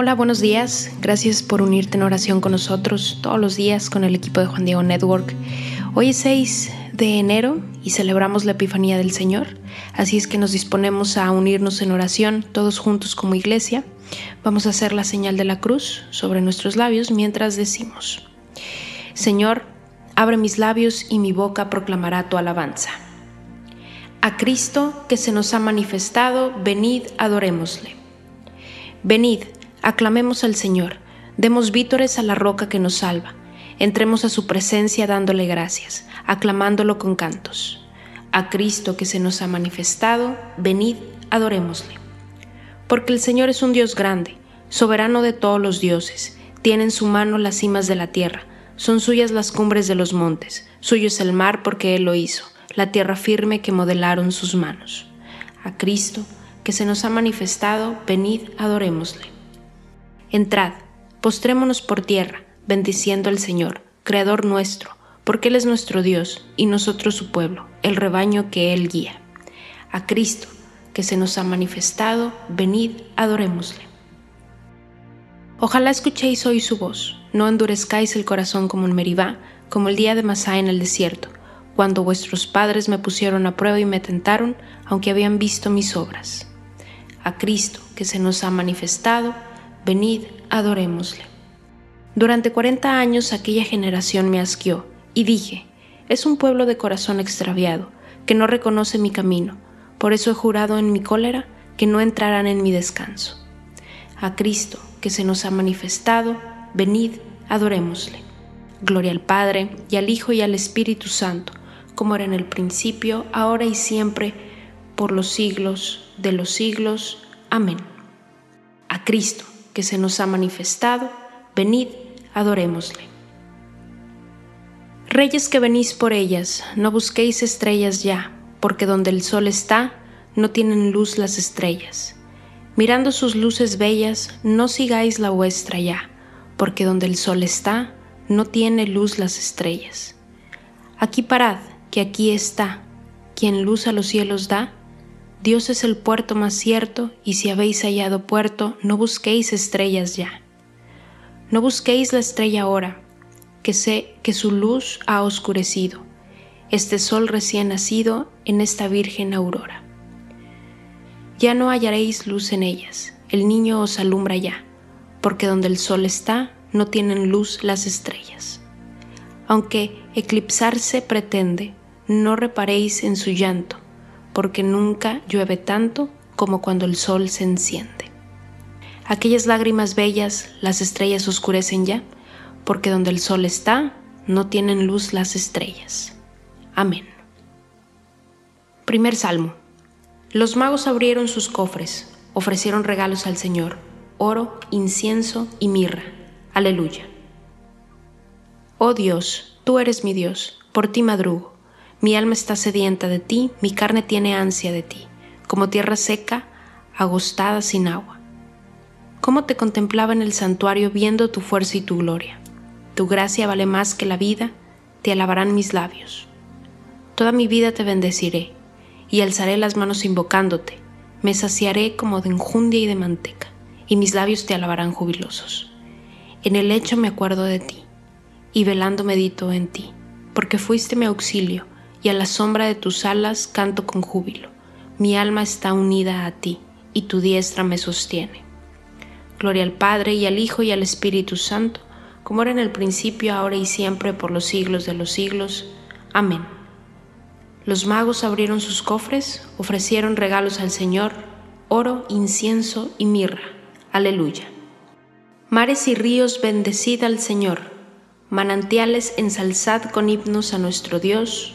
Hola, buenos días. Gracias por unirte en oración con nosotros todos los días con el equipo de Juan Diego Network. Hoy es 6 de enero y celebramos la Epifanía del Señor, así es que nos disponemos a unirnos en oración todos juntos como iglesia. Vamos a hacer la señal de la cruz sobre nuestros labios mientras decimos, Señor, abre mis labios y mi boca proclamará tu alabanza. A Cristo que se nos ha manifestado, venid, adorémosle. Venid, Aclamemos al Señor, demos vítores a la roca que nos salva, entremos a su presencia dándole gracias, aclamándolo con cantos. A Cristo que se nos ha manifestado, venid, adorémosle. Porque el Señor es un Dios grande, soberano de todos los dioses, tiene en su mano las cimas de la tierra, son suyas las cumbres de los montes, suyo es el mar porque Él lo hizo, la tierra firme que modelaron sus manos. A Cristo, que se nos ha manifestado, venid, adorémosle. Entrad, postrémonos por tierra, bendiciendo al Señor, Creador nuestro, porque Él es nuestro Dios y nosotros su pueblo, el rebaño que Él guía. A Cristo, que se nos ha manifestado, venid, adorémosle. Ojalá escuchéis hoy su voz, no endurezcáis el corazón como en Meribá, como el día de Masá en el desierto, cuando vuestros padres me pusieron a prueba y me tentaron, aunque habían visto mis obras. A Cristo, que se nos ha manifestado, venid, adorémosle. Durante cuarenta años aquella generación me asqueó, y dije, es un pueblo de corazón extraviado, que no reconoce mi camino, por eso he jurado en mi cólera que no entrarán en mi descanso. A Cristo, que se nos ha manifestado, venid, adorémosle. Gloria al Padre, y al Hijo, y al Espíritu Santo, como era en el principio, ahora y siempre, por los siglos de los siglos. Amén. A Cristo, que se nos ha manifestado, venid, adorémosle. Reyes que venís por ellas, no busquéis estrellas ya, porque donde el sol está, no tienen luz las estrellas. Mirando sus luces bellas, no sigáis la vuestra ya, porque donde el sol está, no tiene luz las estrellas. Aquí parad, que aquí está, quien luz a los cielos da, Dios es el puerto más cierto, y si habéis hallado puerto, no busquéis estrellas ya. No busquéis la estrella ahora, que sé que su luz ha oscurecido, este sol recién nacido en esta virgen aurora. Ya no hallaréis luz en ellas, el niño os alumbra ya, porque donde el sol está, no tienen luz las estrellas. Aunque eclipsarse pretende, no reparéis en su llanto, porque nunca llueve tanto como cuando el sol se enciende. Aquellas lágrimas bellas las estrellas oscurecen ya, porque donde el sol está, no tienen luz las estrellas. Amén. Primer Salmo. Los magos abrieron sus cofres, ofrecieron regalos al Señor, oro, incienso y mirra. Aleluya. Oh Dios, tú eres mi Dios, por ti madrugo. Mi alma está sedienta de ti, mi carne tiene ansia de ti, como tierra seca, agostada sin agua. cómo te contemplaba en el santuario viendo tu fuerza y tu gloria. Tu gracia vale más que la vida, te alabarán mis labios. Toda mi vida te bendeciré, y alzaré las manos invocándote, me saciaré como de enjundia y de manteca, y mis labios te alabarán jubilosos. En el lecho me acuerdo de ti, y velando medito en ti, porque fuiste mi auxilio, y a la sombra de tus alas canto con júbilo. Mi alma está unida a ti, y tu diestra me sostiene. Gloria al Padre, y al Hijo, y al Espíritu Santo, como era en el principio, ahora y siempre, por los siglos de los siglos. Amén. Los magos abrieron sus cofres, ofrecieron regalos al Señor, oro, incienso y mirra. Aleluya. Mares y ríos, bendecid al Señor. Manantiales, ensalzad con himnos a nuestro Dios.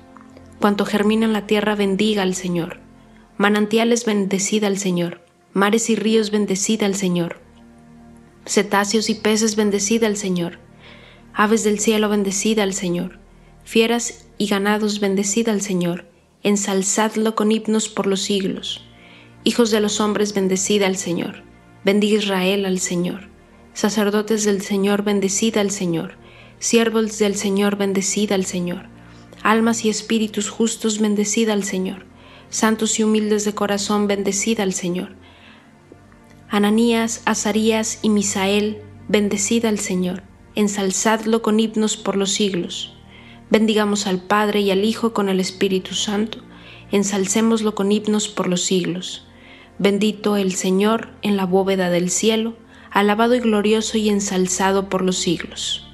Cuanto germina en la tierra, bendiga al Señor. Manantiales, bendecida al Señor. Mares y ríos, bendecida al Señor cetáceos y peces, bendecida al Señor. Aves del cielo, bendecida al Señor. Fieras y ganados, bendecida al Señor. Ensalzadlo con himnos por los siglos. Hijos de los hombres, bendecida al Señor. Bendiga Israel al Señor. Sacerdotes del Señor, bendecida al Señor. Siervos del Señor, bendecida al Señor. Almas y espíritus justos, bendecida al Señor. Santos y humildes de corazón, bendecida al Señor Ananías, Azarías y Misael, bendecid al Señor, ensalzadlo con himnos por los siglos. Bendigamos al Padre y al Hijo con el Espíritu Santo, ensalcémoslo con himnos por los siglos. Bendito el Señor en la bóveda del cielo, alabado y glorioso y ensalzado por los siglos.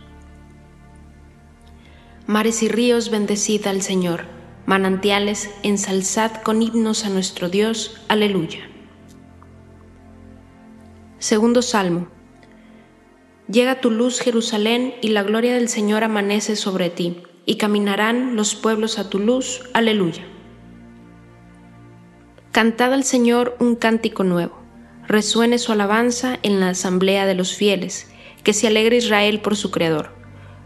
Mares y ríos, bendecid al Señor. Manantiales, ensalzad con himnos a nuestro Dios. Aleluya. Segundo Salmo. Llega tu luz, Jerusalén, y la gloria del Señor amanece sobre ti, y caminarán los pueblos a tu luz. Aleluya. Cantad al Señor un cántico nuevo. Resuene su alabanza en la asamblea de los fieles, que se alegre Israel por su Creador,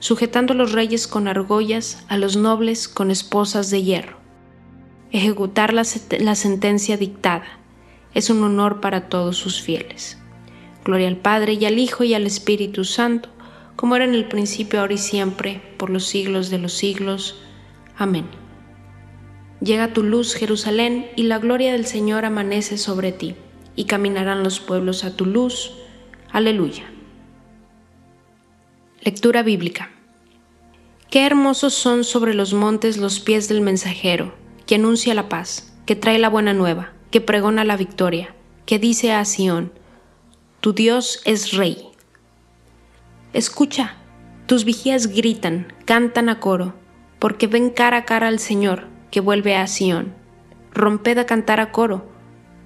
sujetando a los reyes con argollas, a los nobles con esposas de hierro. Ejecutar la, la sentencia dictada es un honor para todos sus fieles. Gloria al Padre y al Hijo y al Espíritu Santo, como era en el principio, ahora y siempre, por los siglos de los siglos. Amén. Llega tu luz, Jerusalén, y la gloria del Señor amanece sobre ti, y caminarán los pueblos a tu luz. Aleluya. Lectura bíblica. Qué hermosos son sobre los montes los pies del mensajero, que anuncia la paz, que trae la buena nueva, que pregona la victoria, que dice a Sión, Tu Dios es Rey. Escucha, tus vigías gritan, cantan a coro, porque ven cara a cara al Señor que vuelve a Sión. Romped a cantar a coro,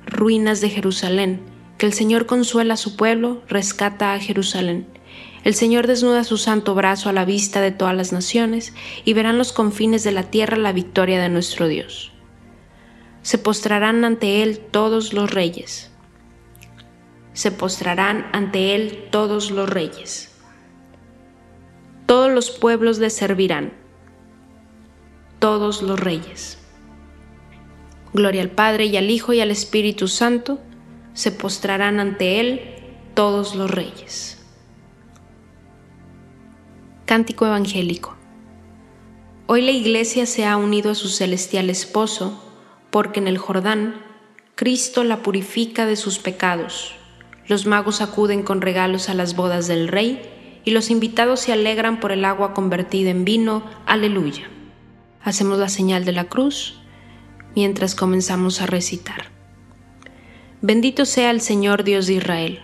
ruinas de Jerusalén, que el Señor consuela a su pueblo, rescata a Jerusalén. El Señor desnuda su santo brazo a la vista de todas las naciones, y verán los confines de la tierra la victoria de nuestro Dios. Se postrarán ante Él todos los reyes. Se postrarán ante Él todos los reyes todos los pueblos le servirán, todos los reyes. Gloria al Padre y al Hijo y al Espíritu Santo, se postrarán ante Él todos los reyes. Cántico Evangélico. Hoy la Iglesia se ha unido a su celestial esposo, porque en el Jordán Cristo la purifica de sus pecados. Los magos acuden con regalos a las bodas del Rey y los invitados se alegran por el agua convertida en vino. Aleluya. Hacemos la señal de la cruz mientras comenzamos a recitar. Bendito sea el Señor Dios de Israel,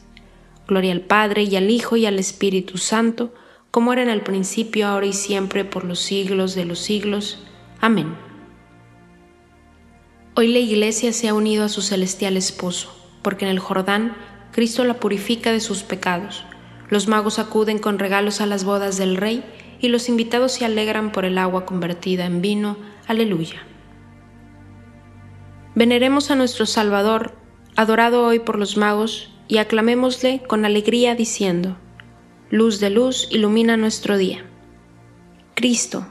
Gloria al Padre y al Hijo y al Espíritu Santo, como era en el principio, ahora y siempre, por los siglos de los siglos. Amén. Hoy la Iglesia se ha unido a su celestial esposo, porque en el Jordán Cristo la purifica de sus pecados. Los magos acuden con regalos a las bodas del Rey y los invitados se alegran por el agua convertida en vino. Aleluya. Veneremos a nuestro Salvador, adorado hoy por los magos, y aclamémosle con alegría diciendo, Luz de luz, ilumina nuestro día. Cristo,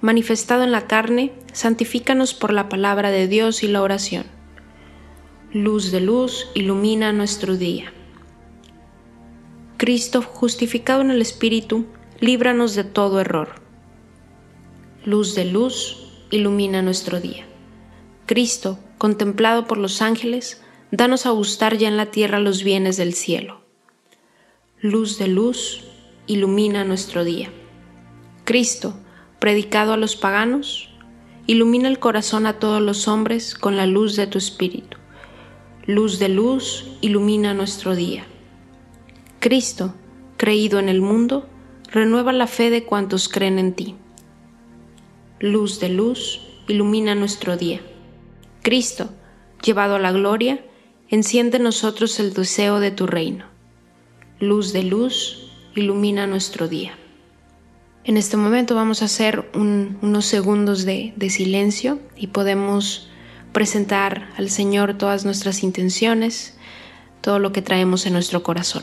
manifestado en la carne, santifícanos por la palabra de Dios y la oración. Luz de luz, ilumina nuestro día. Cristo, justificado en el Espíritu, líbranos de todo error. Luz de luz, ilumina nuestro día. Cristo, contemplado por los ángeles, danos a gustar ya en la tierra los bienes del cielo. Luz de luz, ilumina nuestro día. Cristo, predicado a los paganos, ilumina el corazón a todos los hombres con la luz de tu espíritu. Luz de luz, ilumina nuestro día. Cristo, creído en el mundo, renueva la fe de cuantos creen en ti. Luz de luz, ilumina nuestro día. Cristo, llevado a la gloria, enciende en nosotros el deseo de tu reino. Luz de luz, ilumina nuestro día. En este momento vamos a hacer unos segundos de, de silencio y podemos presentar al Señor todas nuestras intenciones, todo lo que traemos en nuestro corazón.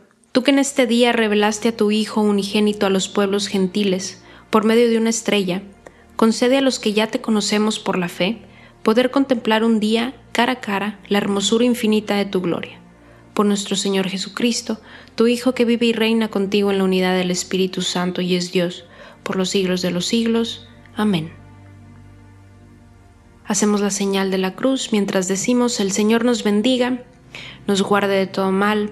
Tú que en este día revelaste a tu Hijo unigénito a los pueblos gentiles por medio de una estrella, concede a los que ya te conocemos por la fe poder contemplar un día cara a cara la hermosura infinita de tu gloria. Por nuestro Señor Jesucristo, tu Hijo que vive y reina contigo en la unidad del Espíritu Santo y es Dios, por los siglos de los siglos. Amén. Hacemos la señal de la cruz mientras decimos el Señor nos bendiga, nos guarde de todo mal,